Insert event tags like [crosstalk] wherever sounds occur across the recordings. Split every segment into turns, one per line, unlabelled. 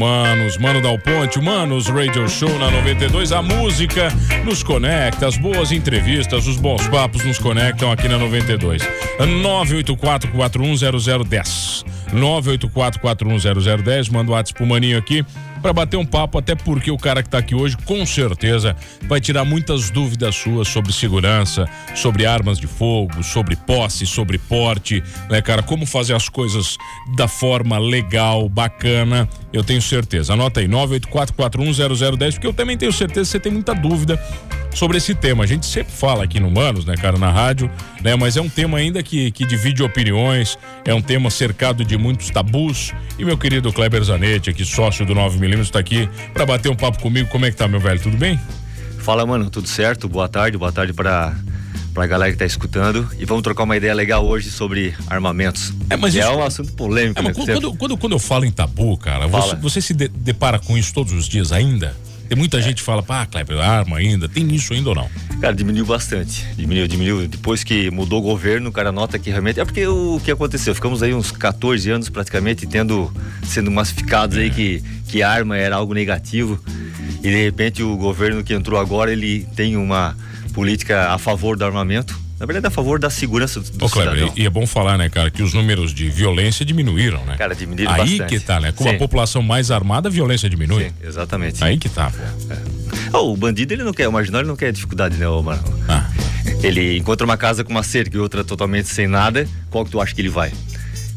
Manos, Mano Dal Ponte, Manos Radio Show na 92. A música nos conecta, as boas entrevistas, os bons papos nos conectam aqui na 92. 984-410010. 984-410010. Manda o WhatsApp pro Maninho aqui para bater um papo, até porque o cara que está aqui hoje, com certeza, vai tirar muitas dúvidas suas sobre segurança, sobre armas de fogo, sobre posse, sobre porte, né, cara? Como fazer as coisas da forma legal, bacana. Eu tenho certeza. Anota aí, 984410010, porque eu também tenho certeza que você tem muita dúvida sobre esse tema. A gente sempre fala aqui no Manos, né, cara, na rádio, né, mas é um tema ainda que, que divide opiniões, é um tema cercado de muitos tabus. E meu querido Kleber Zanetti, aqui sócio do 9mm, está aqui para bater um papo comigo. Como é que tá, meu velho? Tudo bem?
Fala, mano, tudo certo? Boa tarde, boa tarde para pra galera que tá escutando e vamos trocar uma ideia legal hoje sobre armamentos.
É, mas
é
isso...
um assunto polêmico.
É,
né?
quando, quando, quando, eu falo em tabu, cara, você, você, se de, depara com isso todos os dias ainda? Tem muita é. gente que fala, pá, Kleber, arma ainda, tem isso ainda ou não?
Cara, diminuiu bastante. Diminuiu, diminuiu. Depois que mudou o governo, o cara nota que realmente. É porque o que aconteceu? Ficamos aí uns 14 anos praticamente tendo, sendo massificados é. aí que, que arma era algo negativo. E de repente o governo que entrou agora, ele tem uma política a favor do armamento na verdade, a favor da segurança do, do
Ô, Kleber, e, e, é bom falar, né, cara, que os números de violência diminuíram, né?
Cara, diminuíram
Aí
bastante.
que tá, né? Com Sim. a população mais armada, a violência diminui. Sim,
exatamente.
Aí que tá.
É. Oh, o bandido, ele não quer, o marginal, ele não quer dificuldade, né, mano? Ah. Ele encontra uma casa com uma cerca e outra totalmente sem nada, qual que tu acha que ele vai?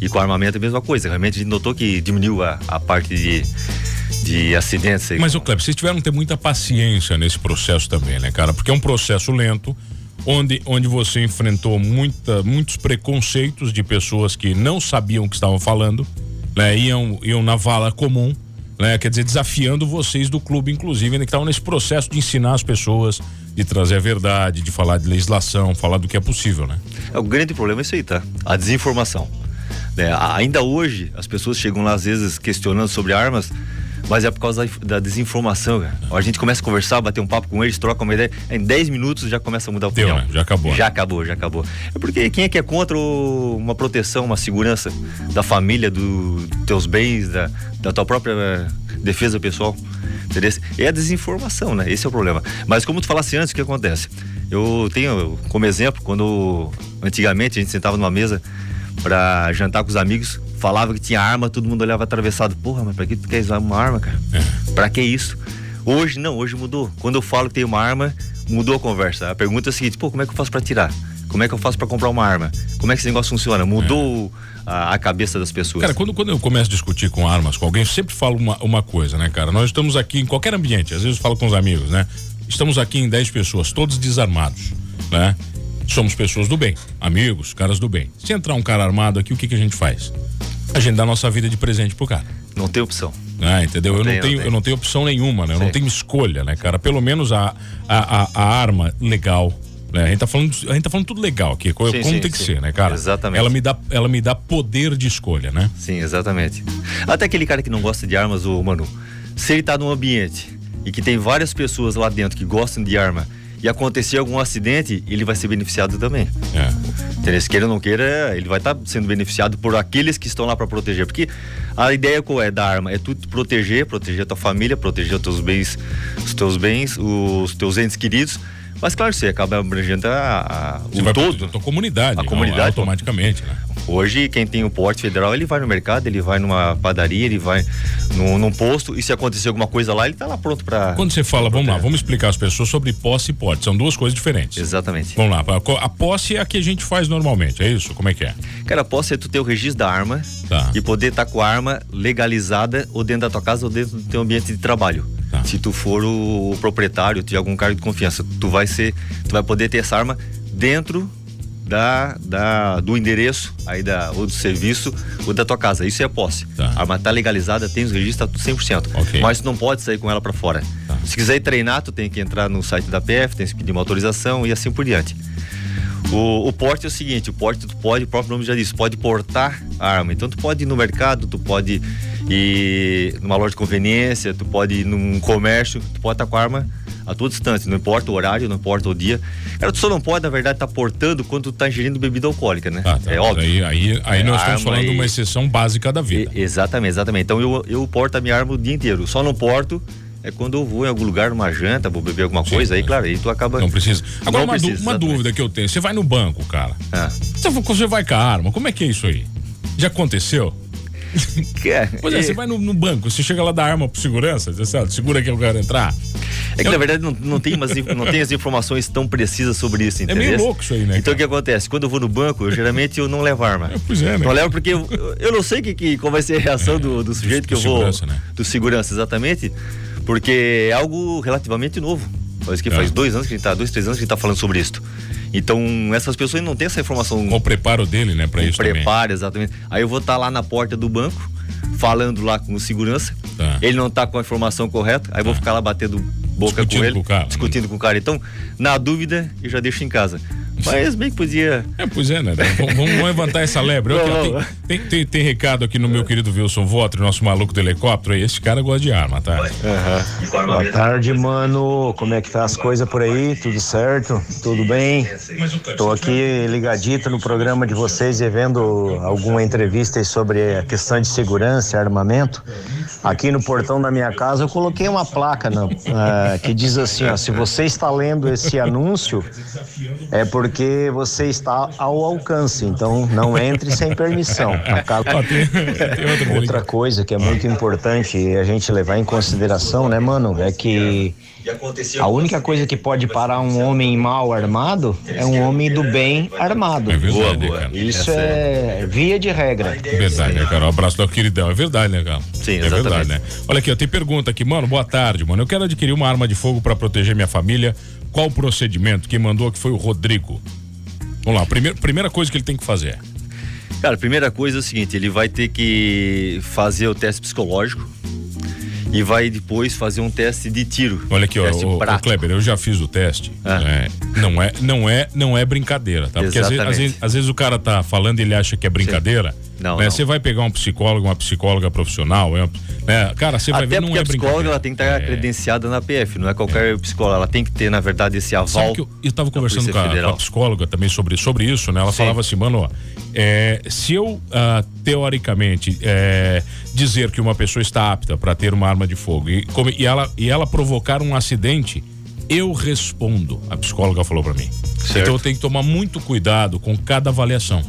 E com armamento é a mesma coisa. Realmente a gente notou que diminuiu a, a parte de de acidentes.
Mas, o Kleber, vocês tiveram que ter muita paciência nesse processo também, né, cara? Porque é um processo lento, onde, onde você enfrentou muita, muitos preconceitos de pessoas que não sabiam o que estavam falando, né? Iam, iam na vala comum, né? Quer dizer, desafiando vocês do clube, inclusive, ainda que estavam nesse processo de ensinar as pessoas, de trazer a verdade, de falar de legislação, falar do que é possível, né?
É, o grande problema é isso aí, tá? A desinformação. Né? Ainda hoje, as pessoas chegam lá, às vezes, questionando sobre armas, mas é por causa da, desinformação, cara. A gente começa a conversar, bater um papo com eles, troca uma ideia, em 10 minutos já começa a mudar a opinião.
Deu, né? Já acabou.
Já acabou, já acabou. É porque quem é que é contra uma proteção, uma segurança da família, dos teus bens, da, da tua própria eh, defesa pessoal? Entendeu? É a desinformação, né? Esse é o problema. Mas como tu falasse antes, o que acontece? Eu tenho como exemplo, quando antigamente a gente sentava numa mesa para jantar com os amigos, falava que tinha arma, todo mundo olhava atravessado. Porra, mas pra que tu quer usar uma arma, cara? É. Pra que isso? Hoje não, hoje mudou. Quando eu falo que tem uma arma, mudou a conversa. A pergunta é a seguinte: pô, como é que eu faço para tirar? Como é que eu faço para comprar uma arma? Como é que esse negócio funciona? Mudou é. a, a, cabeça das pessoas.
Cara, quando, quando eu começo a discutir com armas com alguém, eu sempre falo uma, uma coisa, né, cara? Nós estamos aqui em qualquer ambiente, às vezes eu falo com os amigos, né? Estamos aqui em 10 pessoas, todos desarmados, né? Somos pessoas do bem, amigos, caras do bem. Se entrar um cara armado aqui, o que, que a gente faz? a gente dá nossa vida de presente pro cara.
Não tem opção.
Ah, entendeu? Não eu, tem, não tenho, não eu não tenho opção nenhuma, né? Eu Sim. não tenho escolha, né, cara? Pelo menos a, a, a, a arma legal, né? A gente tá falando, a gente tá falando tudo legal aqui, como sim, tem sim, que sim. ser, né, cara?
Exatamente.
Ela me dá, ela me dá poder de escolha, né?
Sim, exatamente. Até aquele cara que não gosta de armas, o mano, se ele tá num ambiente e que tem várias pessoas lá dentro que gostam de arma e acontecer algum acidente, ele vai ser beneficiado também. É. Entendeu? Se queira ou não queira, ele vai estar tá sendo beneficiado por aqueles que estão lá para proteger. Porque a ideia qual é da arma? É tu proteger, proteger a tua família, proteger os teus bens, os teus bens, os teus entes queridos mas claro, você acaba abrangendo a, a, o todo.
A tua comunidade.
A comunidade.
Automaticamente, né?
Hoje, quem tem o porte federal, ele vai no mercado, ele vai numa padaria, ele vai no, num posto, e se acontecer alguma coisa lá, ele está lá pronto para.
Quando você fala, vamos lá, vamos explicar às pessoas sobre posse e porte. São duas coisas diferentes.
Exatamente.
Vamos lá, a posse é a que a gente faz normalmente, é isso? Como é que é?
Cara, a posse é tu ter o registro da arma tá. e poder estar tá com a arma legalizada ou dentro da tua casa ou dentro do teu ambiente de trabalho. Tá. Se tu for o, o proprietário de algum cargo de confiança, tu vai ser, tu vai poder ter essa arma dentro da, da, do endereço aí da, ou do serviço ou da tua casa. Isso é posse. Tá. A arma tá legalizada, tem os registros, tá 100%. Okay. Mas tu não pode sair com ela para fora. Tá. Se quiser ir treinar, tu tem que entrar no site da PF, tem que pedir uma autorização e assim por diante. O, o, porte é o seguinte, o porte tu pode, o próprio nome já diz, pode portar a arma. Então tu pode ir no mercado, tu pode E numa loja de conveniência, tu pode ir num comércio, tu pode estar com a arma a tua distância, não importa o horário, não importa o dia. Cara, tu só não pode, na verdade, estar tá portando quando tu tá ingerindo bebida alcoólica, né?
Ah, tá, é óbvio. Aí, aí, aí é, nós estamos falando de uma exceção básica da vida.
E, exatamente, exatamente. Então eu, eu porto a minha arma o dia inteiro. Só não porto é quando eu vou em algum lugar, numa janta, vou beber alguma Sim, coisa, aí, claro, aí tu acaba.
Não precisa. Agora, não uma, precisa, uma dúvida que eu tenho: você vai no banco, cara. Ah. Você vai com a arma, como é que é isso aí? Já aconteceu? É, pois é, você vai no, no, banco, você chega lá da arma pro segurança, você sabe, segura que eu quero entrar.
É que na verdade não, não, tem umas, não tem as informações tão precisas sobre isso, entendeu?
É meio louco isso aí, né?
Então o que acontece? Quando eu vou no banco, eu, geralmente eu não levo arma. É, pois é, né? Não levo porque eu, eu não sei que, que, qual vai ser a reação é, do, do sujeito do, que eu vou. Né? Do segurança, exatamente. Porque é algo relativamente novo. Parece que faz é. dois anos que a gente tá, dois, três anos que a gente tá falando sobre isso. Então, essas pessoas não têm essa informação.
Com o preparo dele, né, para isso
preparo, também. exatamente. Aí eu vou estar tá lá na porta do banco, falando lá com o segurança. Tá. Ele não tá com a informação correta, aí tá. vou ficar lá batendo boca discutindo com ele, com o cara, discutindo né? com o cara. Então, na dúvida, eu já deixo em casa. Mas bem que podia.
É, pois é, né? vamos, vamos levantar essa lebre. Não, tem, tem, tem, tem, recado aqui no meu querido Wilson Votre, nosso maluco do helicóptero aí. Esse cara gosta de arma, tá?
Uhum. Boa tarde, mano. Como é que tá as coisas por aí? Tudo certo? Tudo bem? Tô aqui ligadito no programa de vocês e vendo alguma entrevista sobre a questão de segurança e armamento. Aqui no portão da minha casa eu coloquei uma placa uh, que diz assim: ó, se você está lendo esse anúncio, é porque você está ao alcance, então não entre sem permissão. Outra coisa que é muito importante a gente levar em consideração, né, mano, é que a única coisa que pode parar um homem mal armado é um homem do bem armado. É
verdade, boa,
boa. Isso é via de regra.
Verdade, né, cara? Um abraço do queridão. É verdade, né, cara?
Sim,
é verdade, né? Olha aqui, ó, tem pergunta aqui, mano. Boa tarde, mano. Eu quero adquirir uma arma de fogo para proteger minha família. Qual o procedimento? Quem mandou aqui foi o Rodrigo. Vamos lá, primeira, primeira coisa que ele tem que fazer.
Cara, a primeira coisa é o seguinte, ele vai ter que fazer o teste psicológico e vai depois fazer um teste de tiro.
Olha aqui, ó, o, o, Kleber, eu já fiz o teste. Ah. É, não é, não é, não é brincadeira, tá? Porque às vezes, às vezes, às vezes, o cara tá falando e ele acha que é brincadeira. Sim. Não, né? Você vai pegar um psicólogo, uma psicóloga profissional, é, né? cara, você vai ver não é
a psicóloga ela tem que estar é... credenciada na PF, não é qualquer é. psicóloga, ela tem que ter na verdade esse aval.
Eu, eu tava conversando com a, com a, psicóloga também sobre, sobre isso, né? Ela Sim. falava assim, mano, ó, é, se eu uh, teoricamente é, dizer que uma pessoa está apta para ter uma arma de fogo e, como, e, ela, e ela provocar um acidente, eu respondo. A psicóloga falou para mim. Certo. Então eu tenho que tomar muito cuidado com cada avaliação.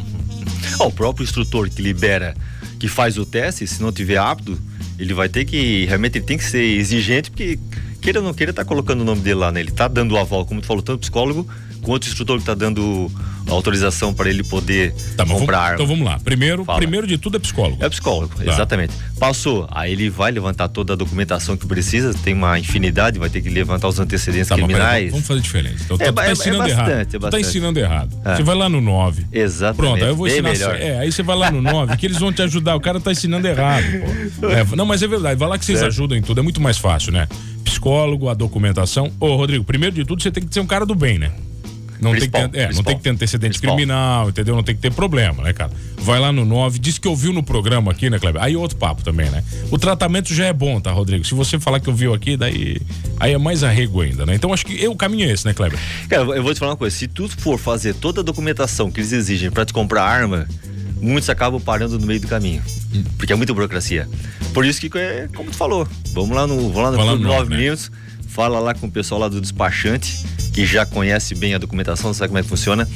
Oh, o próprio instrutor que libera, que faz o teste, se não tiver apto, ele vai ter que, realmente ele tem que ser exigente, porque queira ou não queira, tá colocando o nome dele lá, né? Ele tá dando o aval, como tu falou, tanto psicólogo quanto o instrutor que tá dando autorização para ele poder tá, comprar
vamos. Então vamos lá. Primeiro, primeiro de tudo é psicólogo.
É psicólogo, tá. exatamente. Passou, aí ele vai levantar toda a documentação que precisa, tem uma infinidade, vai ter que levantar os antecedentes tá, criminais.
vamos fazer diferente. Então, é, tá, tá ensinando é bastante, errado. É bastante. tá ensinando errado. É. Você vai lá no 9.
Exatamente.
Pronto, aí eu vou ensinar. Melhor. É, aí você vai lá no 9, que eles vão te ajudar. O cara tá ensinando errado. É, não, mas é verdade. Vai lá que vocês certo. ajudam em tudo. É muito mais fácil, né? Psicólogo, a documentação. Ô, Rodrigo, primeiro de tudo, você tem que ser um cara do bem, né? Não tem, que ter, é, não tem que ter antecedente principal. criminal, entendeu? Não tem que ter problema, né, cara? Vai lá no 9, diz que ouviu no programa aqui, né, Kleber? Aí outro papo também, né? O tratamento já é bom, tá, Rodrigo? Se você falar que ouviu aqui, daí aí é mais arrego ainda, né? Então acho que eu, o caminho é esse, né, Kleber?
Cara, eu vou te falar uma coisa, se tu for fazer toda a documentação que eles exigem para te comprar arma, muitos acabam parando no meio do caminho. Porque é muita burocracia. Por isso que é como tu falou, vamos lá no, vamos lá no, no 9 né? minutos fala lá com o pessoal lá do despachante, que já conhece bem a documentação, sabe como é que funciona.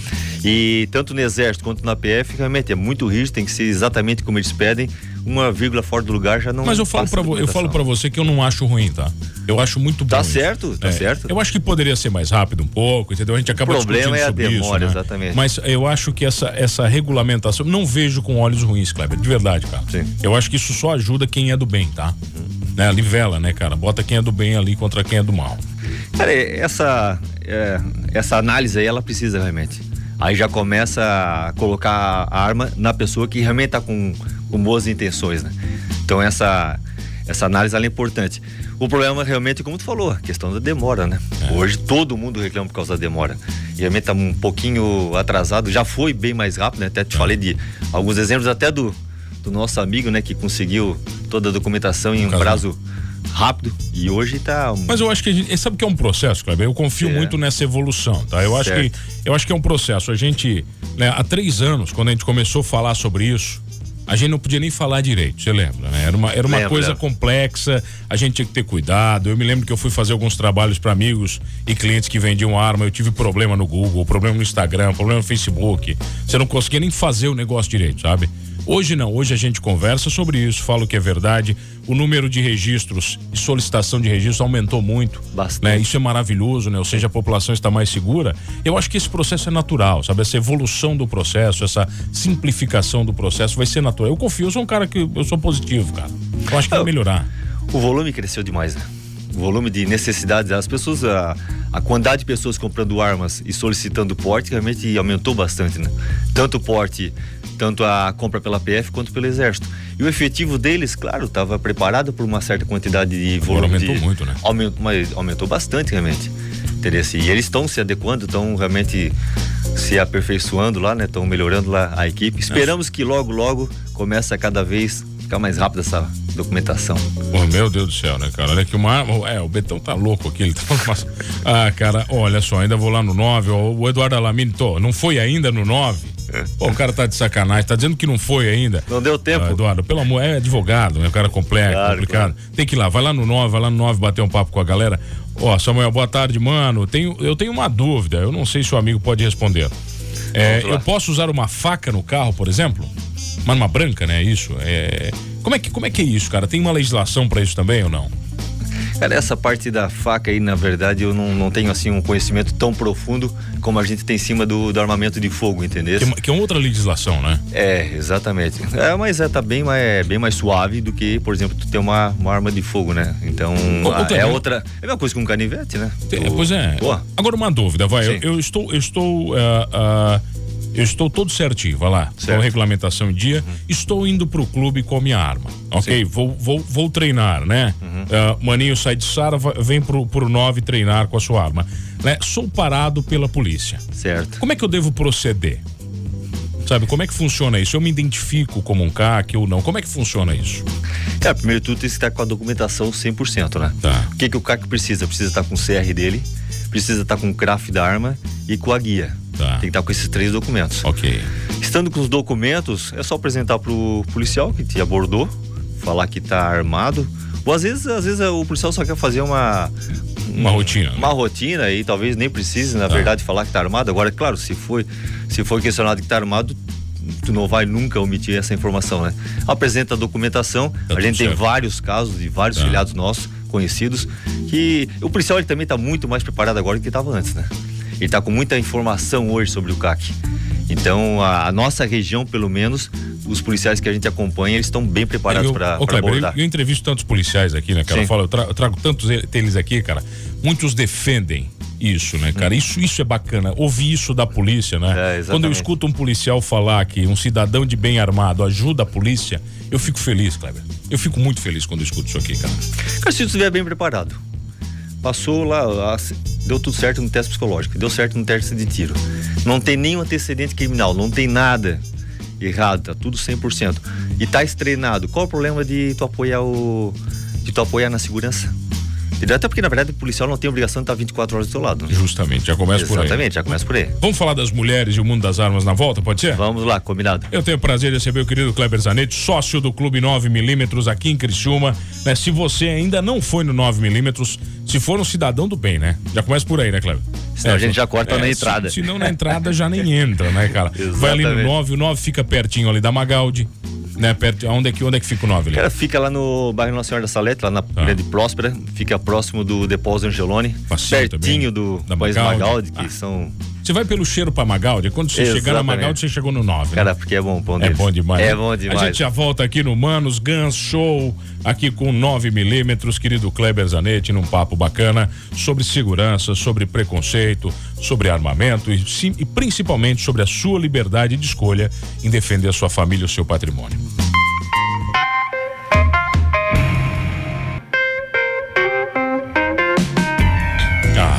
E tanto no Exército quanto na PF, realmente é muito rígido, tem que ser exatamente como eles pedem. Uma vírgula fora do lugar já não.
Mas eu falo para eu falo para você que eu não acho ruim, tá? Eu acho muito bom.
Tá certo, tá é, certo.
Eu acho que poderia ser mais rápido um pouco, entendeu? A gente acaba
O problema é a demora,
isso,
né? exatamente.
Mas eu acho que essa, essa regulamentação, não vejo com olhos ruins, Kleber, de verdade, cara. Sim. Eu acho que isso só ajuda quem é do bem, tá? Uhum né? Livela, né, cara? Bota quem é do bem ali contra quem é do mal.
Cara, essa, é, essa análise aí, ela precisa realmente. Aí já começa a colocar a arma na pessoa que realmente está com, com boas intenções, né? Então essa, essa análise é importante. O problema realmente, como tu falou, a questão da demora, né? É. Hoje todo mundo reclama por causa da demora. E realmente está um pouquinho atrasado, já foi bem mais rápido, né? Até te é. falei de alguns exemplos até do, do nosso amigo, né, que conseguiu toda a documentação em um prazo rápido e hoje tá.
Mas eu acho que a gente, sabe que é um processo, Kleber? Eu confio é. muito nessa evolução, tá? Eu acho que eu acho que é um processo. A gente, né, há três anos, quando a gente começou a falar sobre isso, a gente não podia nem falar direito, você lembra, né? Era uma, era uma coisa complexa, a gente tinha que ter cuidado. Eu me lembro que eu fui fazer alguns trabalhos para amigos e clientes que vendiam arma, eu tive problema no Google, problema no Instagram, problema no Facebook. Você não conseguia nem fazer o negócio direito, sabe? Hoje não, hoje a gente conversa sobre isso, falo que é verdade. O número de registros e solicitação de registro aumentou muito. Bastante. Né? Isso é maravilhoso, né? Ou seja, a população está mais segura. Eu acho que esse processo é natural, sabe? Essa evolução do processo, essa simplificação do processo vai ser natural. Eu confio, eu sou um cara que eu sou positivo, cara. Eu acho que vai melhorar.
O volume cresceu demais, né? O volume de necessidades, as pessoas, a, a quantidade de pessoas comprando armas e solicitando porte realmente aumentou bastante, né? Tanto o porte tanto a compra pela PF quanto pelo Exército. E o efetivo deles, claro, estava preparado por uma certa quantidade de volume.
Agora aumentou
de,
muito, né?
Aumentou, mas aumentou bastante, realmente. Interesse. E eles estão se adequando, estão realmente se aperfeiçoando lá, né? Estão melhorando lá a equipe. Esperamos que logo, logo comece a cada vez ficar mais rápida essa documentação.
Oh, meu Deus do céu, né, cara? Olha que uma. É, o Betão tá louco aqui. Ele tá Ah, cara, olha só, ainda vou lá no 9. O Eduardo Alamini, tô, não foi ainda no 9? O cara tá de sacanagem, tá dizendo que não foi ainda.
Não deu tempo. Ah,
Eduardo, pelo amor, é advogado, né? O cara complexo, claro, complicado. Claro. Tem que ir lá, vai lá no 9, vai lá no 9 bater um papo com a galera. Ó, Samuel, boa tarde, mano. Tenho, eu tenho uma dúvida, eu não sei se o amigo pode responder. É, eu posso usar uma faca no carro, por exemplo? Uma arma branca, né? Isso. É... Como, é que, como é que é isso, cara? Tem uma legislação para isso também ou não?
Cara, essa parte da faca aí, na verdade, eu não, não tenho assim um conhecimento tão profundo como a gente tem em cima do, do armamento de fogo, entendeu?
Que, que, é outra legislação, né?
É, exatamente. É, mas é, tá bem mais, é, bem mais suave do que, por exemplo, tu ter uma, uma arma de fogo, né? Então, a, é outra. É a mesma coisa que um canivete, né?
Tem, pois é. Pô. Agora uma dúvida, vai. Eu, eu, estou. Eu estou uh, uh, eu estou todo certinho, vai lá, certo. com a regulamentação em dia, uhum. estou indo pro clube com a minha arma, ok? Vou, vou, vou treinar, né? Uhum. Uh, maninho sai de Sara, vem pro, pro 9 treinar com a sua arma. Né? Sou parado pela polícia.
Certo.
Como é que eu devo proceder? Sabe, como é que funciona isso? Eu me identifico como um CAC ou não? Como é que funciona isso?
É, primeiro tudo tem que estar com a documentação 100%, né?
Tá.
O que, que o CAC precisa? Precisa estar com o CR dele, precisa estar com o CRAF da arma e com a guia. Tá. Tem que estar com esses três documentos.
Ok.
Estando com os documentos, é só apresentar pro policial que te abordou, falar que está armado. Ou às vezes, às vezes o policial só quer fazer uma,
uma rotina.
Uma rotina e talvez nem precise, na tá. verdade, falar que está armado. Agora, claro, se for, se for questionado que está armado, tu não vai nunca omitir essa informação, né? Apresenta a documentação. Tá a gente tem certo. vários casos de vários tá. filiados nossos conhecidos que o policial ele também está muito mais preparado agora do que estava antes, né? Ele está com muita informação hoje sobre o CAC. Então, a, a, nossa região, pelo menos, os policiais que a gente acompanha, eles estão bem preparados para abordar.
Eu, eu entrevisto tantos policiais aqui, né, cara? Eu, falo, eu, tra, eu trago tantos deles aqui, cara. Muitos defendem isso, né, cara? Hum. Isso, isso é bacana. Ouvir isso da polícia, né? É, Quando eu escuto um policial falar que um cidadão de bem armado ajuda a polícia, eu fico feliz, Kleber. Eu fico muito feliz quando eu escuto isso aqui, cara.
Cara, se tu estiver bem preparado. Passou lá, deu tudo certo no teste psicológico, deu certo no teste de tiro. Não tem nenhum antecedente criminal, não tem nada errado, tá tudo 100%. E tá estrenado. Qual o problema de tu apoiar o de tu apoiar na segurança? Entendeu? Até porque, na verdade, o policial não tem obrigação de estar 24 horas do seu lado. Né?
Justamente, já começa
Exatamente,
por aí.
Exatamente, já começa por aí.
Vamos falar das mulheres e o mundo das armas na volta, pode ser?
Vamos lá, combinado.
Eu tenho o prazer de receber o querido Kleber Zanetti, sócio do Clube 9mm aqui em Criciúma. Né? Se você ainda não foi no 9mm, se for um cidadão do bem, né? Já começa por aí, né, Kleber?
Senão é, a gente já corta é, na entrada.
Se, não na entrada já nem entra, né, cara? [laughs] Vai ali no 9, o 9 fica pertinho ali da Magaldi né? Perto, onde, é que, onde é que fica o 9 ali?
Cara, fica lá no bairro Nossa Senhora da Salete, lá na ah. Grande Próspera, fica próximo do Depósito Angeloni, Passinho pertinho também, do da País Magaldi, Magaldi que ah. são
você vai pelo cheiro pra Magaldi. Quando você Exatamente. chegar na Magaldi, você chegou no 9.
Né? Cara, porque é bom pão
É bom demais.
É bom demais.
A gente já volta aqui no Manos Guns Show, aqui com 9 milímetros, querido Kleber Zanetti, num papo bacana sobre segurança, sobre preconceito, sobre armamento e, sim, e principalmente sobre a sua liberdade de escolha em defender a sua família e o seu patrimônio.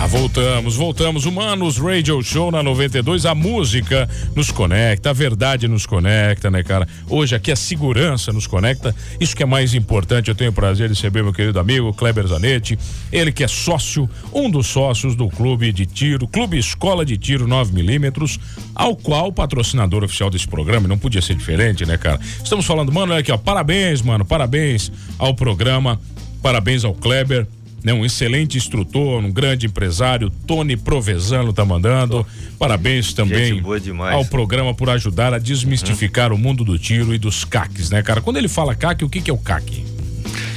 Voltamos, voltamos. Humanos Radio Show na 92. A música nos conecta, a verdade nos conecta, né, cara? Hoje aqui a segurança nos conecta. Isso que é mais importante. Eu tenho o prazer de receber meu querido amigo Kleber Zanetti. Ele que é sócio, um dos sócios do Clube de Tiro, Clube Escola de Tiro 9mm, ao qual patrocinador oficial desse programa. Não podia ser diferente, né, cara? Estamos falando, mano, olha aqui, ó. Parabéns, mano. Parabéns ao programa. Parabéns ao Kleber né? Um excelente instrutor, um grande empresário, Tony Provesano tá mandando. Parabéns também ao programa por ajudar a desmistificar uhum. o mundo do tiro e dos CACs, né, cara? Quando ele fala CAC, o que que é o CAC?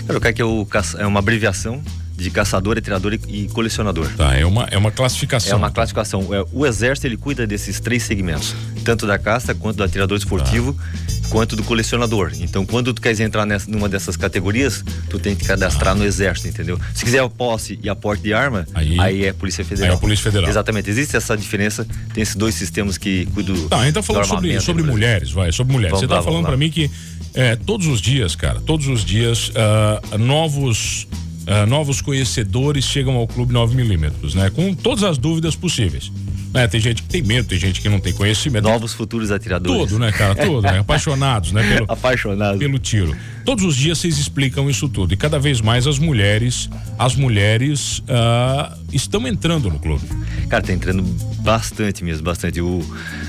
Cara, o CAC é, o, é uma abreviação de caçador, atirador e colecionador.
Tá, é uma, é uma classificação.
É uma classificação. É, o exército ele cuida desses três segmentos, tanto da caça quanto do atirador esportivo, tá. Quanto do colecionador. Então, quando tu queres entrar nessa, numa dessas categorias, tu tem que cadastrar ah. no exército, entendeu? Se quiser a posse e a porte de arma, aí, aí é Polícia Federal. Aí
é a Polícia Federal.
Exatamente. Existe essa diferença, tem esses dois sistemas que cuidam
Tá, a gente tá falando sobre, sobre mulheres, vai, sobre mulheres. Vamos Você tá lá, falando para mim que é, todos os dias, cara, todos os dias, uh, novos uh, novos conhecedores chegam ao clube 9mm, né? Com todas as dúvidas possíveis. Né? Tem gente que tem medo, tem gente que não tem conhecimento.
Novos futuros atiradores.
Tudo, né, cara? Tudo, né? [laughs] Apaixonados, né?
Pelo, Apaixonados.
Pelo tiro. Todos os dias vocês explicam isso tudo. E cada vez mais as mulheres, as mulheres uh, estão entrando no clube.
Cara, tá entrando bastante mesmo, bastante. O,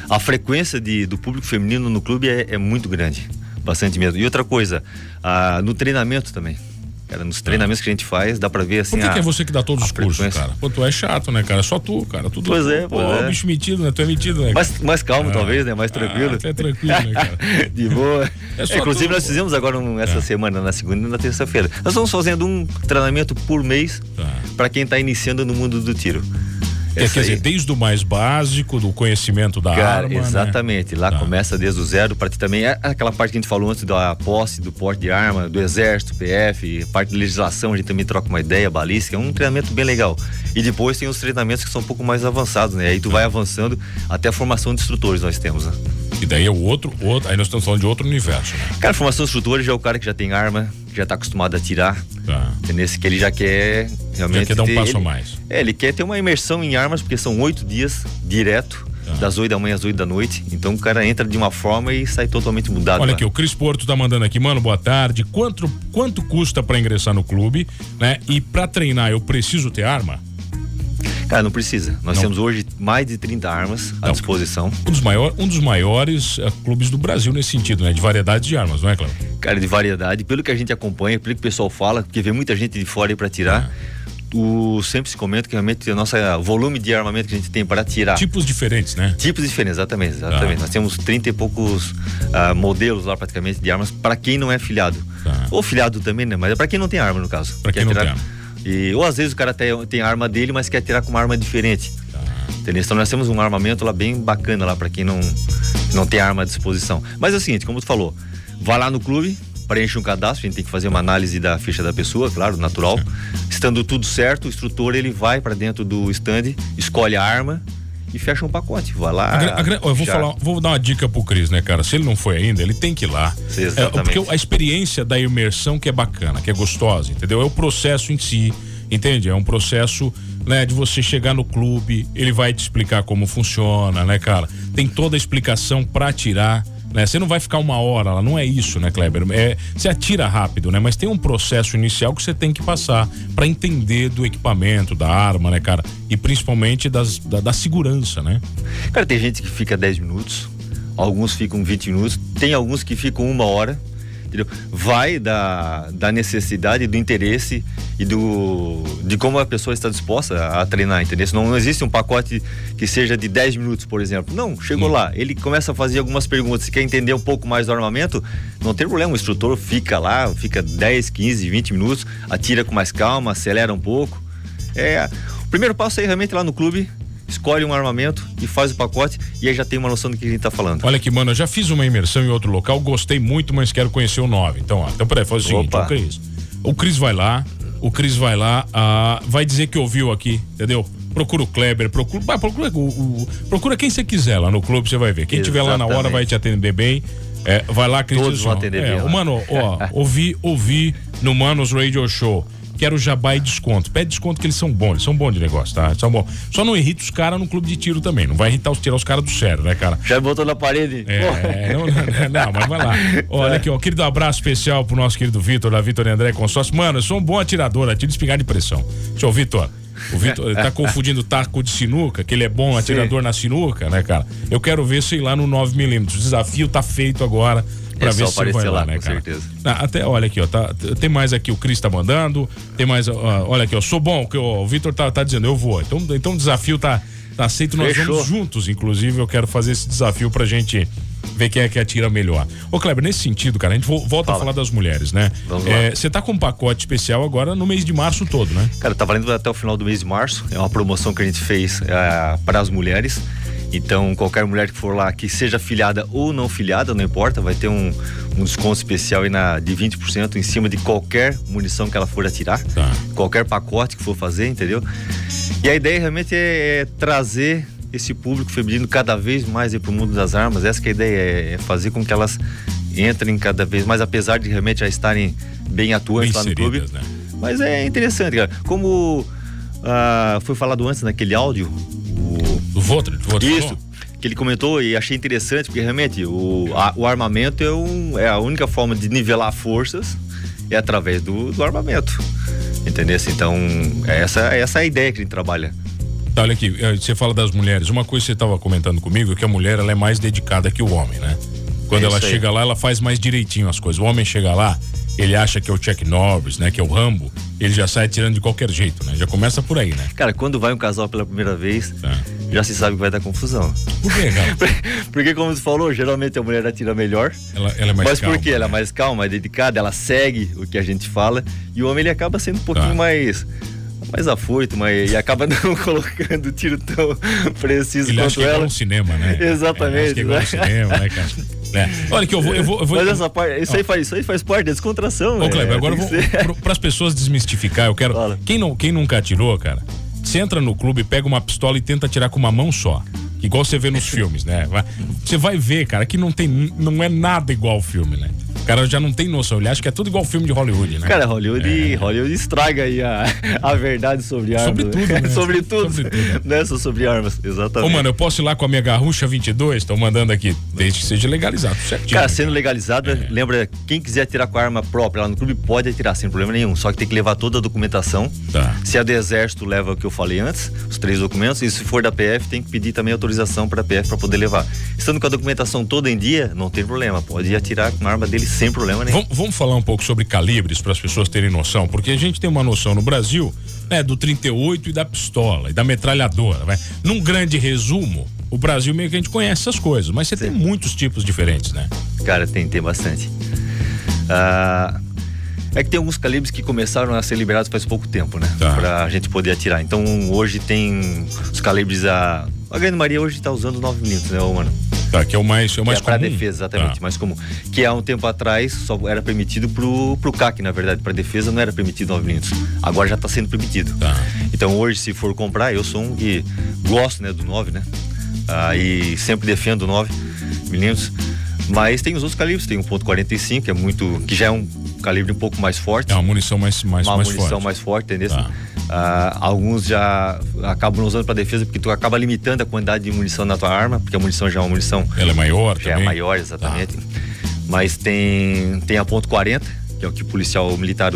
a frequência de, do público feminino no clube é, é muito grande. Bastante mesmo. E outra coisa, uh, no treinamento também cara. Nos treinamentos que a gente faz, dá pra ver assim.
Por que, a, que é você que dá todos os cursos, cara? Pô, tu é chato, né, cara? Só tu, cara. Tudo,
pois é, pois
pô, é. bicho metido, né? Tu é metido, né?
Mais, mais calmo, é. talvez, né? Mais tranquilo.
Ah, é tranquilo, né, cara? [laughs]
De boa. É é, inclusive, tu, nós fizemos agora um, essa é. semana, na segunda e na terça-feira. Nós estamos fazendo um treinamento por mês tá. para quem tá iniciando no mundo do tiro.
É, quer dizer, desde o mais básico, do conhecimento da Cara, arma.
Né? Exatamente. Né? Lá tá. começa desde o zero, para também. É aquela parte que a gente falou antes da posse, do porte de arma, do exército, PF, parte de legislação, a gente também troca uma ideia, balística. É um treinamento bem legal. E depois tem os treinamentos que são um pouco mais avançados, né? Aí tu vai avançando até a formação de instrutores nós temos, né?
E daí é o outro, outro aí nós estamos falando de outro universo, né?
Cara, formação instrutores já é o cara que já tem arma, já está acostumado a atirar. Tá. Nesse que ele já quer realmente. Já
quer dar um
ter,
passo
ele,
a mais.
É, ele quer ter uma imersão em armas, porque são oito dias direto. Tá. Das 8 da manhã às 8 da noite. Então o cara entra de uma forma e sai totalmente mudado.
Olha lá. aqui, o Cris Porto tá mandando aqui, mano, boa tarde. Quanto, quanto custa para ingressar no clube, né? E para treinar, eu preciso ter arma?
Cara, não precisa. Nós não. temos hoje mais de 30 armas à não. disposição.
Um dos, maior, um dos maiores uh, clubes do Brasil nesse sentido, né? De variedade de armas, não é, Cláudio?
Cara, de variedade. Pelo que a gente acompanha, pelo que o pessoal fala, porque vê muita gente de fora aí pra tirar. É. O, sempre se comenta que realmente o nosso volume de armamento que a gente tem para tirar.
Tipos diferentes, né?
Tipos diferentes, exatamente. exatamente. Ah. Nós temos 30 e poucos uh, modelos lá praticamente de armas para quem não é filiado. Ah. Ou filiado também, né? Mas é para quem não tem arma, no caso.
Para quem não tem arma.
E, ou às vezes o cara tem, tem arma dele, mas quer tirar com uma arma diferente. Então nós temos um armamento lá bem bacana lá para quem não, não tem arma à disposição. Mas é o seguinte, como tu falou, vai lá no clube, preenche um cadastro, a gente tem que fazer uma análise da ficha da pessoa, claro, natural. Estando tudo certo, o instrutor ele vai para dentro do stand, escolhe a arma e fecha um pacote. Vai lá. A,
a, eu vou, falar, vou dar uma dica pro Cris, né, cara? Se ele não foi ainda, ele tem que ir lá.
É,
porque a experiência da imersão que é bacana, que é gostosa, entendeu? É o processo em si, entende? É um processo. Né, de você chegar no clube, ele vai te explicar como funciona, né, cara? Tem toda a explicação para tirar né? Você não vai ficar uma hora lá, não é isso, né, Kleber? É, você atira rápido, né? Mas tem um processo inicial que você tem que passar para entender do equipamento, da arma, né, cara? E principalmente das, da, da segurança, né?
Cara, tem gente que fica 10 minutos, alguns ficam 20 minutos, tem alguns que ficam uma hora entendeu? Vai da, da necessidade, do interesse e do de como a pessoa está disposta a treinar, entendeu? Não, não existe um pacote que seja de 10 minutos, por exemplo. Não, chegou hum. lá, ele começa a fazer algumas perguntas, se quer entender um pouco mais do armamento, não tem problema, o instrutor fica lá, fica 10, 15, 20 minutos, atira com mais calma, acelera um pouco. É, o primeiro passo é realmente lá no clube escolhe um armamento e faz o pacote e aí já tem uma noção do que a gente tá falando.
Olha aqui, mano, eu já fiz uma imersão em outro local, gostei muito, mas quero conhecer o 9. Então, ó, então peraí, faz o seguinte, o Cris. O Cris vai lá, o Cris vai lá, ah, vai dizer que ouviu aqui, entendeu? Procura o Kleber, procura, vai, procura, o, o, procura quem você quiser lá no clube, você vai ver. Quem estiver lá na hora vai te atender bem. É, vai lá, Cris.
Todos vão atender
é,
bem.
Mano, ó, [laughs] ouvi, ouvi no Manos Radio Show quero jabá e desconto. Pede desconto que eles são bons, eles são bons de negócio, tá? São bons. Só não irrita os caras no clube de tiro também. Não vai irritar os tirar os caras do sério, né, cara?
Já botou na parede?
É, não, não, não, mas vai lá. Olha aqui, ó. Querido abraço especial pro nosso querido Vitor, da Vitor André Consórcio. Mano, eu sou um bom atirador, atiro espingarda de pressão. Eu, Vitor. O Vitor tá [laughs] confundindo taco de sinuca, que ele é bom atirador Sim. na sinuca, né, cara? Eu quero ver aí lá no 9mm. O desafio tá feito agora para é ver se vai lá, lá né, cara? Certeza. Ah, até, olha aqui, ó, tá, tem mais aqui, o Cris tá mandando, tem mais, ó, olha aqui, ó, sou bom, que o Vitor tá, tá dizendo, eu vou. Então, então o desafio tá, tá aceito, nós Fechou. vamos juntos, inclusive, eu quero fazer esse desafio pra gente ver quem é que atira melhor. Ô, Kleber, nesse sentido, cara, a gente volta Fala. a falar das mulheres, né? Você é, tá com um pacote especial agora no mês de março todo, né?
Cara, tá valendo até o final do mês de março. É uma promoção que a gente fez é, para as mulheres. Então, qualquer mulher que for lá, que seja filiada ou não filiada, não importa, vai ter um, um desconto especial aí na, de 20% em cima de qualquer munição que ela for atirar, tá. qualquer pacote que for fazer, entendeu? E a ideia realmente é, é trazer esse público feminino cada vez mais para o mundo das armas. Essa é a ideia, é, é fazer com que elas entrem cada vez mais, apesar de realmente já estarem bem atuantes bem lá no clube. Né? Mas é interessante, cara. Como uh, foi falado antes naquele áudio. Isso. Que ele comentou e achei interessante, porque realmente o, a, o armamento é, um, é a única forma de nivelar forças é através do, do armamento. Entendeu? Então, é essa, essa é a ideia que a gente trabalha.
Tá, olha aqui, eh, você fala das mulheres. Uma coisa que você estava comentando comigo é que a mulher ela é mais dedicada que o homem, né? Quando é ela chega lá, ela faz mais direitinho as coisas. O homem chega lá, ele acha que é o Chuck Norris, né? Que é o Rambo. Ele já sai tirando de qualquer jeito, né? Já começa por aí, né?
Cara, quando vai um casal pela primeira vez, tá. já se sabe que vai dar confusão.
Por quê, cara? [laughs]
Porque, como você falou, geralmente a mulher atira melhor.
Ela, ela é mais
Mas
calma.
Mas por quê? Né? Ela é mais calma, mais dedicada, ela segue o que a gente fala. E o homem, ele acaba sendo um pouquinho tá. mais mais afoito, mas e acaba [laughs] não colocando tiro tão preciso
Ele
quanto
acha que
ela.
É um cinema, né?
Exatamente.
É, acho que é né? um cinema, né, cara? [laughs] É. Olha que eu vou, eu vou, eu vou...
Mas essa parte, isso, aí faz, isso aí faz parte da descontração, Ô,
Kleber, agora para as pessoas desmistificar, eu quero. Quem, não, quem nunca atirou, cara, você entra no clube, pega uma pistola e tenta atirar com uma mão só. Igual você vê nos filmes, né? Você vai ver, cara, que não tem, não é nada igual ao filme, né? O cara já não tem noção, ele acha que é tudo igual filme de Hollywood, né?
Cara, Hollywood, é. Hollywood estraga aí a, a verdade sobre armas.
Sobre tudo, né? [laughs]
sobre tudo. Sobre tudo. Não só sobre armas, exatamente.
Ô, mano, eu posso ir lá com a minha garrucha 22? Estão mandando aqui, desde que seja legalizado, certinho.
Cara, sendo legalizado, é. lembra, quem quiser atirar com a arma própria lá no clube pode atirar sem problema nenhum, só que tem que levar toda a documentação. Tá. Se é do exército, leva o que eu falei antes, os três documentos, e se for da PF, tem que pedir também autorização para a PF para poder levar. Estando com a documentação toda em dia, não tem problema, pode ir atirar com a arma dele sem problema nenhum.
Vamos, vamos falar um pouco sobre calibres para as pessoas terem noção, porque a gente tem uma noção no Brasil né, do 38 e da pistola e da metralhadora. Vai. Num grande resumo, o Brasil meio que a gente conhece essas coisas, mas você Sim. tem muitos tipos diferentes, né?
Cara, tem, tem bastante. Ah, é que tem alguns calibres que começaram a ser liberados faz pouco tempo, né? Tá. Pra gente poder atirar. Então hoje tem os calibres a. A Grande Maria hoje tá usando 9mm, né, mano?
Tá, que é o mais, é o mais que é comum.
Para defesa, exatamente, tá. mais comum. Que há um tempo atrás só era permitido pro, pro CAC, na verdade, para defesa não era permitido 9 milímetros. Agora já está sendo permitido. Tá. Então hoje, se for comprar, eu sou um que gosto né, do 9, né? Ah, e sempre defendo 9 milímetros. Mas tem os outros calibres, tem um ponto .45, que é muito. que já é um calibre um pouco mais forte.
É uma munição mais, mais,
uma
mais
munição
forte.
mais forte, entendeu? Tá. Ah, alguns já acabam usando para defesa porque tu acaba limitando a quantidade de munição na tua arma, porque a munição já é uma munição.
Ela é maior,
Já é também. é maior, exatamente. Tá. Mas tem, tem a ponto .40, que é o que o policial militar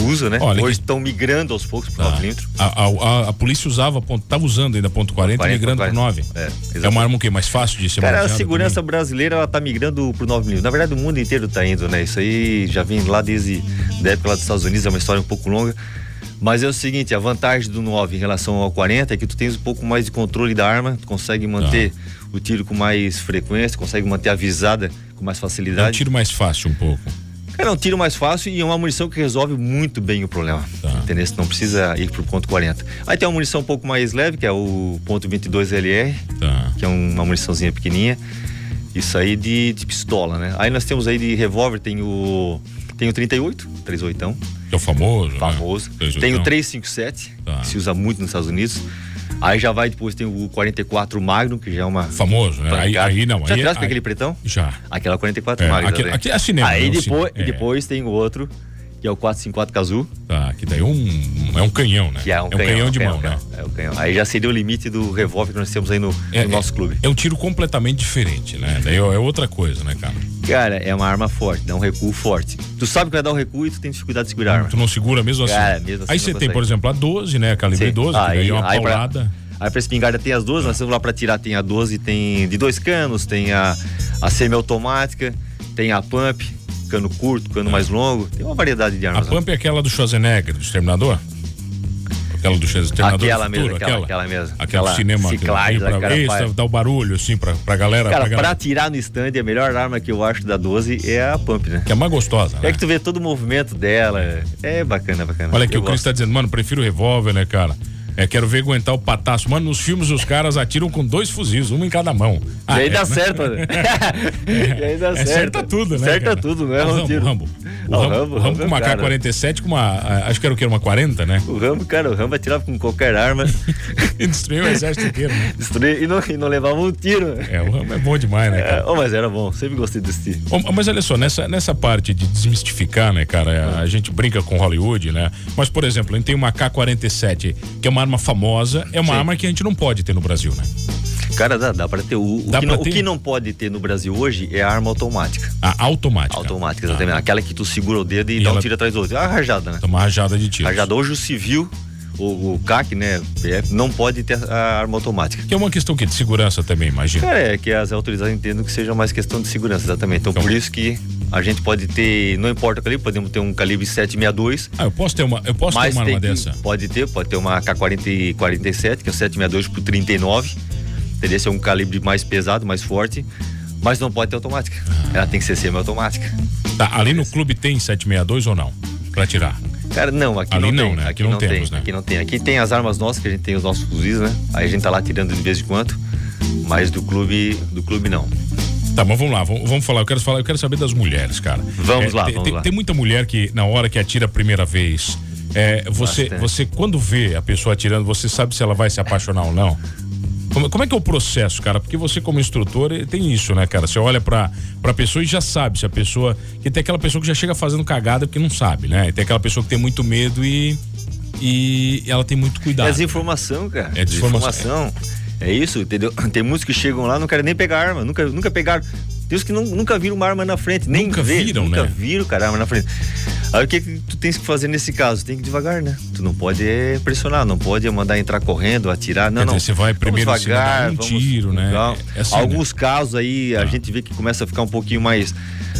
usa, né? Olha Hoje estão migrando aos poucos para 9 milímetros.
A, a, a, polícia usava, estava usando ainda ponto 40, 40 migrando para 9. É, é uma arma o quê? Mais fácil de ser
Cara, a segurança também? brasileira ela tá migrando para 9 milímetros. Na verdade, o mundo inteiro está indo, né? Isso aí já vem lá desde a época lá dos Estados Unidos, é uma história um pouco longa. Mas é o seguinte, a vantagem do 9 em relação ao 40 é que tu tens um pouco mais de controle da arma, tu consegue manter tá. o tiro com mais frequência, consegue manter a visada com mais facilidade. É um
tiro mais fácil um pouco.
Cara, é um tiro mais fácil e é uma munição que resolve muito bem o problema. Tá. Entendeu? Você não precisa ir pro ponto 40. Aí tem uma munição um pouco mais leve, que é o ponto 22 LR, tá. que é uma muniçãozinha pequenininha. Isso aí de, de pistola, né? Aí nós temos aí de revólver, tem o tem o 38, 38.
Que é o famoso.
Né? Famoso. Né? Tem o 357, tá. que se usa muito nos Estados Unidos. Aí já vai depois tem o 44 Magnum, que já é uma.
Famoso, né? Aí, aí não.
Já
aí,
tiraste aquele pretão?
Já.
Aquela 44 é, Magnum.
Aqui, aqui é cinema.
Aí
né?
depois, é. depois tem o outro que é o 454 Cazu.
Tá, que daí é um, é um canhão, né?
Que é um,
é um
canhão,
canhão de
canhão,
mão, né?
É o canhão. Aí já seria o limite do revólver que nós temos aí no,
É,
no nosso
é-
clube.
É um tiro completamente diferente, né? Daí é é outra coisa, né, cara?
Cara, é uma arma forte, dá um recuo forte. Tu sabe que vai dar um recuo e tu tem dificuldade de segurar a arma.
Tu não segura mesmo assim.
Cara, mesmo assim
Aí você tem, por exemplo, a 12, né? Calibre
Sim.
12, que daí é uma
aí pra-
paulada.
Aí pra espingarda tem as duas, nós temos lá pra tirar, tem a 12, tem de dois canos, tem a, a semiautomática, tem a pump, cano curto, cano mais longo, tem uma variedade de
A
armas. lá.
Pump é aquela do Schwarzenegger, do Exterminador? Aquela do Exterminador
Aquela
do Futuro,
mesmo, aquela- aquela mesmo.
Aquela,
Aquela
cinema.
ciclagem lá,
pra,
cara,
isso, dá o barulho, assim, pra, pra galera.
Cara,
pra galera
pra tirar no stand, a melhor arma que eu acho da 12 é a pump, né?
que é mais gostosa, né?
É que tu vê todo o movimento dela, é bacana, bacana.
Olha aqui,
Eu
o Cris tá dizendo, mano, prefiro o revólver, né, cara? É, quero ver aguentar o pataço. Mano, nos filmes os caras atiram com dois fuzis, um em cada mão.
E
Ah,
aí
é,
dá
né?
certo, né? [laughs] e aí dá
É,
certo.
certa tudo, né?
Certa
cara?
tudo, não é
o Rambo, o Rambo. O
Ah,
Rambo,
Rambo,
o Rambo com
é
uma
um cara.
K-47 com uma. ah, Acho que era o que? Uma 40, né?
O Rambo, cara, o Rambo atirava com qualquer arma,
E [laughs] destruiu o exército inteiro, né?
destruía e não, e não levava um tiro.
É, o Rambo é bom demais, né, cara?
É, oh, mas era bom, sempre gostei desse tiro.
Ô, Mas olha só, nessa, nessa parte de desmistificar, né, cara? A gente brinca com Hollywood, né? Mas, por exemplo, a gente tem uma K-47, que é uma arma famosa, é uma
Sim.
arma que a gente não pode ter no Brasil, né?
Cara, dá, dá pra ter. O, o que não, o
ter?
que não pode ter no Brasil hoje é a arma automática.
A automática.
Automática, exatamente. Aquela que tu segura o dedo e,
E
dá
ela-
um tiro atrás do outro. É uma rajada, né?
Toma uma rajada de tiro.
Rajada. Hoje o civil, o, o CAC, né, PF, não pode ter a arma automática.
Que é uma questão que de segurança também, imagina.
Cara, é que as autoridades entendam que seja mais questão de segurança, exatamente. Então,
Então-
por isso que a gente pode ter, não importa o calibre, podemos ter um calibre 762,
Ah, eu posso ter uma, eu posso ter uma
tem
arma
que,
dessa?
pode ter, pode ter uma K40 47, que é o 762 por 39. Entendeu? Esse é um calibre mais pesado, mais forte, mas não pode ter automática.
Ah.
Ela tem que ser semi-automática.
Tá, ali no clube tem 762 ou não? Pra tirar.
Cara, não, aqui
Ali
não,
não,
tem.
né? Aqui
Aqui
não
não, tem.
temos, né?
Aqui não tem. Aqui tem as armas nossas, que a gente tem os nossos fuzis, né? Aí a gente tá lá tirando de vez em quando. Mas do clube, do clube não.
Tá, mas vamos lá, vamos, vamos falar. Eu quero falar, eu quero saber das mulheres, cara.
Vamos lá,
tem,
vamos
tem,
lá.
tem muita mulher que na hora que atira a primeira vez, é, você,
Bastante.
você quando vê a pessoa atirando, você sabe se ela vai se apaixonar ou não? Como, como é que é o processo, cara? Porque você como instrutor eh, tem isso, né, cara? Você olha pra, pra pessoa e já sabe se a pessoa... Que tem aquela pessoa que já chega fazendo cagada porque não sabe, né? E tem aquela pessoa que tem muito medo e... E ela tem muito
É
cuidado.
desinformação, cara.
É desinformação.
Desinformação. É isso, entendeu? [clears throat] Tem muitos que chegam lá não querem nem pegar arma, nunca, nunca pegaram. Tem uns que não- nunca viram uma arma na frente, nem
Nunca
vê,
viram,
nunca
né?
viram, cara, arma na frente. Aí o que, que tu tens que fazer nesse caso? Tem que devagar, né? Tu não pode pressionar, não pode mandar entrar correndo, atirar, não,
Quer
não.
você vai primeiro
vamos devagar,
um
vamos
tiro, né? É assim, né?
Alguns casos aí a
Tá.
gente vê que começa a ficar um pouquinho mais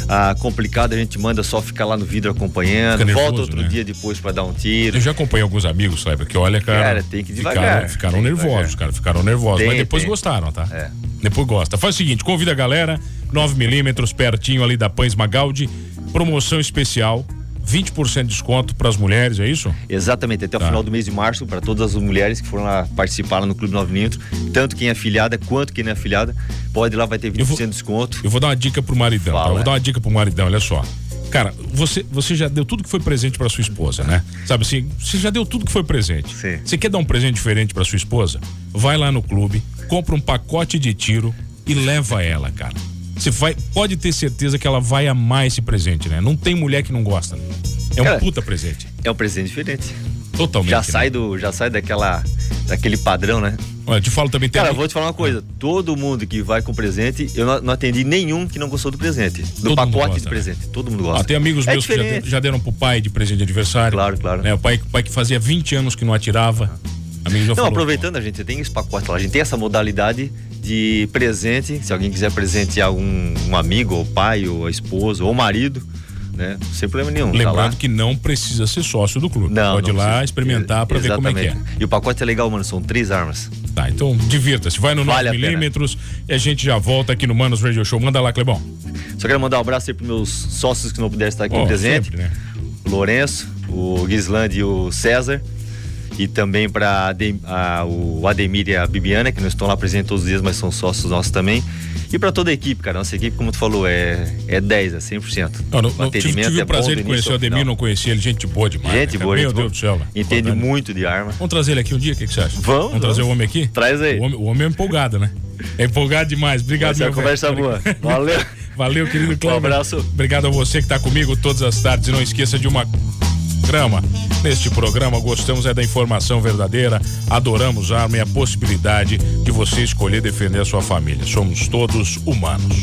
ah, complicado, a gente manda só ficar lá no vidro acompanhando,
nervoso,
volta outro
né?
dia depois pra dar um tiro.
Eu já acompanhei alguns amigos, sabe? Que olha, cara.
Cara, tem que
ficaram,
devagar,
ficaram
tem que
nervosos,
devagar.
cara. Ficaram nervosos.
Tem,
mas depois
tem.
gostaram, tá?
É.
Depois gosta. Faz o seguinte: convida a galera, 9mm, pertinho ali da Pães Magaldi. Promoção especial. 20% de desconto para as mulheres, é isso?
Exatamente, até o
Tá.
final do mês de março, para todas as mulheres que foram lá participar lá no Clube 9 Minutos, tanto quem é afiliada quanto quem não é afiliada, pode ir lá, vai ter 20%
Eu vou-
de desconto.
Eu vou dar uma dica pro maridão, tá?
Fala.
Eu vou dar uma dica pro maridão, olha só. Cara, você, você já deu tudo que foi presente para sua esposa, né? Sabe assim, você já deu tudo que foi presente.
Sim.
Você quer dar um presente diferente para sua esposa? Vai lá no clube, compra um pacote de tiro e leva ela, cara. Você vai, pode ter certeza que ela vai amar esse presente, né? Não tem mulher que não gosta. Né? É um
Cara,
puta presente.
É um presente diferente.
Totalmente.
Já
né?
sai do, já sai daquela, daquele padrão, né?
Olha, te falo também tem
Cara,
ami-
vou te falar uma coisa. Todo mundo que vai com presente, eu não, não atendi nenhum que não gostou do presente. Do
Todo
pacote de
né?
presente. Todo mundo gosta.
Ah, tem amigos
é
meus que já,
diferente.
de- já deram pro pai de presente de aniversário.
Claro, claro.
Né? O pai, o pai que fazia 20 anos que não atirava. Amigo já
Não,
falou,
aproveitando, a gente tem esse pacote lá. A gente tem essa modalidade de presente. Se alguém quiser presentear um, um amigo, ou pai, ou a esposa, ou marido, né? Sem problema nenhum. tá lá.
Lembrando que não precisa ser sócio do clube.
Não,
Pode ir
não
lá
precisa.
experimentar pra ver como é que é.
E o pacote é legal, mano. São três armas.
Tá, então divirta-se. Vai no
Vale a
9mm e a gente já volta aqui no Manos Radio Show. Manda lá, Clebão.
Só quero mandar um abraço aí pros meus sócios que não puderam estar aqui
Ó,
presente.
sempre, né?
O Lourenço, o Guislande e o César. E também para o Ademir e a Bibiana, que não estão lá presentes todos os dias, mas são sócios nossos também. E para toda a equipe, cara. Nossa equipe, como tu falou, é, é 10, é 100%.
Não, não,
o
tive, tive
é
o prazer de conhecer o Ademir, não conhecia ele, gente boa demais.
Gente
né,
boa,
Meu
gente
Deus
boa.
do céu. né?
Entende
né?
muito de arma.
Vamos trazer ele aqui um dia, o que, que você acha?
Vamos,
Vamos trazer o homem aqui?
Traz aí.
O homem, o homem é empolgado, né? É empolgado demais. Obrigado, meu
conversa
velho.
boa. Valeu. [laughs]
Valeu, querido Cleber.
Um abraço.
Obrigado a você que está comigo todas as tardes. E não esqueça de uma grama. Neste programa gostamos é da informação verdadeira, adoramos a arma e a possibilidade de você escolher defender a sua família. Somos todos humanos.